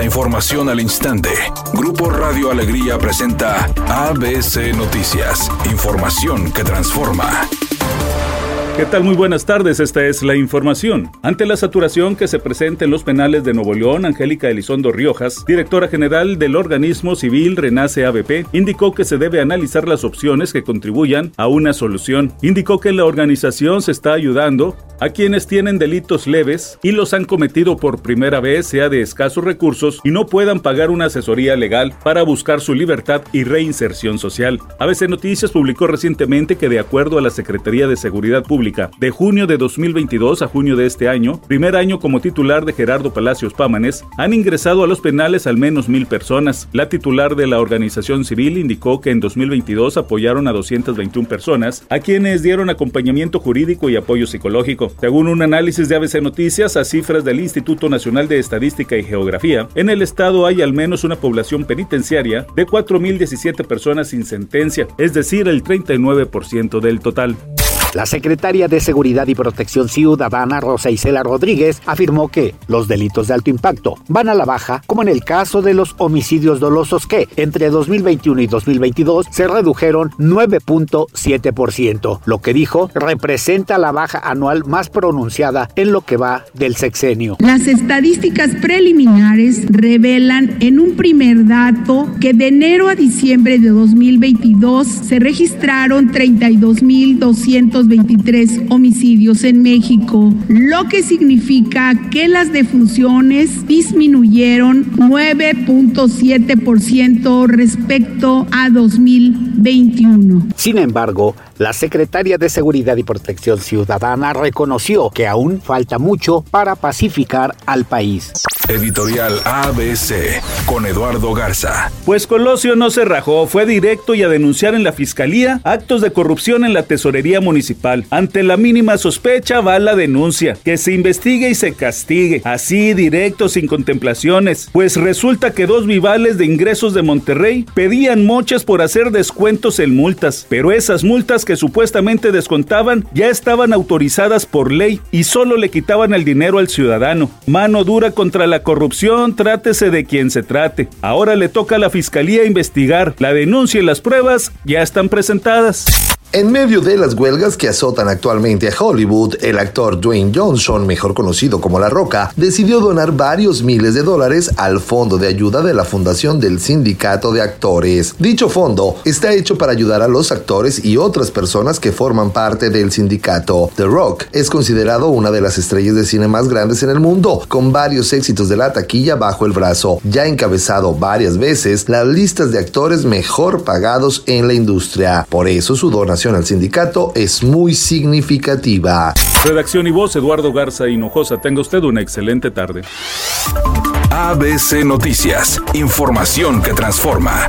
La información al instante. Grupo Radio Alegría presenta ABC Noticias. Información que transforma. ¿Qué tal? Muy buenas tardes, esta es la información. Ante la saturación que se presenta en los penales de Nuevo León, Angélica Elizondo Riojas, directora general del organismo civil Renace ABP, indicó que se debe analizar las opciones que contribuyan a una solución. Indicó que la organización se está ayudando a quienes tienen delitos leves y los han cometido por primera vez, sea de escasos recursos y no puedan pagar una asesoría legal para buscar su libertad y reinserción social. ABC Noticias publicó recientemente que de acuerdo a la Secretaría de Seguridad Pública, de junio de 2022 a junio de este año, primer año como titular de Gerardo Palacios Pámanes, han ingresado a los penales al menos mil personas. La titular de la organización civil indicó que en 2022 apoyaron a 221 personas, a quienes dieron acompañamiento jurídico y apoyo psicológico. Según un análisis de ABC Noticias a cifras del Instituto Nacional de Estadística y Geografía, en el estado hay al menos una población penitenciaria de 4.017 personas sin sentencia, es decir, el 39% del total. La secretaria de Seguridad y Protección Ciudadana, Rosa Isela Rodríguez, afirmó que los delitos de alto impacto van a la baja, como en el caso de los homicidios dolosos que entre 2021 y 2022 se redujeron 9.7%, lo que dijo representa la baja anual más pronunciada en lo que va del sexenio. Las estadísticas preliminares revelan en un primer dato que de enero a diciembre de 2022 se registraron 32.200 23 homicidios en México, lo que significa que las defunciones disminuyeron 9.7% respecto a 2021. Sin embargo, la secretaria de Seguridad y Protección Ciudadana reconoció que aún falta mucho para pacificar al país. Editorial ABC con Eduardo Garza. Pues Colosio no se rajó, fue directo y a denunciar en la fiscalía actos de corrupción en la tesorería municipal. Ante la mínima sospecha va la denuncia, que se investigue y se castigue, así directo sin contemplaciones. Pues resulta que dos vivales de ingresos de Monterrey pedían moches por hacer descuentos en multas, pero esas multas que supuestamente descontaban ya estaban autorizadas por ley y solo le quitaban el dinero al ciudadano. Mano dura contra la corrupción, trátese de quien se trate. Ahora le toca a la fiscalía investigar. La denuncia y las pruebas ya están presentadas. En medio de las huelgas que azotan actualmente a Hollywood, el actor Dwayne Johnson, mejor conocido como La Roca, decidió donar varios miles de dólares al fondo de ayuda de la Fundación del Sindicato de Actores. Dicho fondo está hecho para ayudar a los actores y otras personas que forman parte del sindicato. The Rock es considerado una de las estrellas de cine más grandes en el mundo, con varios éxitos de la taquilla bajo el brazo. Ya encabezado varias veces las listas de actores mejor pagados en la industria. Por eso su donación al sindicato es muy significativa. Redacción y voz, Eduardo Garza Hinojosa. Tenga usted una excelente tarde. ABC Noticias, información que transforma.